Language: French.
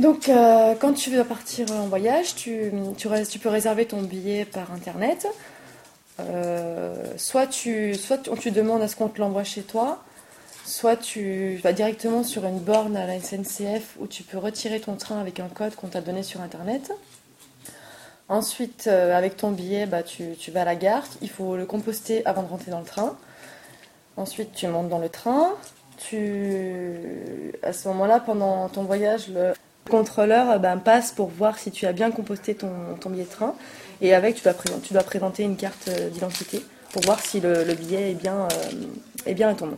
Donc, euh, quand tu veux partir en voyage, tu, peux réserver ton billet par internet. Euh, soit tu, soit demandes à ce qu'on te l'envoie chez toi, soit tu vas directement sur une borne à la SNCF où tu peux retirer ton train avec un code qu'on t'a donné sur internet. Ensuite, euh, avec ton billet, bah, tu, tu, vas à la gare. Il faut le composter avant de rentrer dans le train. Ensuite, tu montes dans le train. Tu... À ce moment-là, pendant ton voyage, le contrôleur bah, passe pour voir si tu as bien composté ton, billet de train. Et avec, tu dois, présenter une carte euh, d'identité pour voir si le, le billet est bien, euh, est bien à ton nom.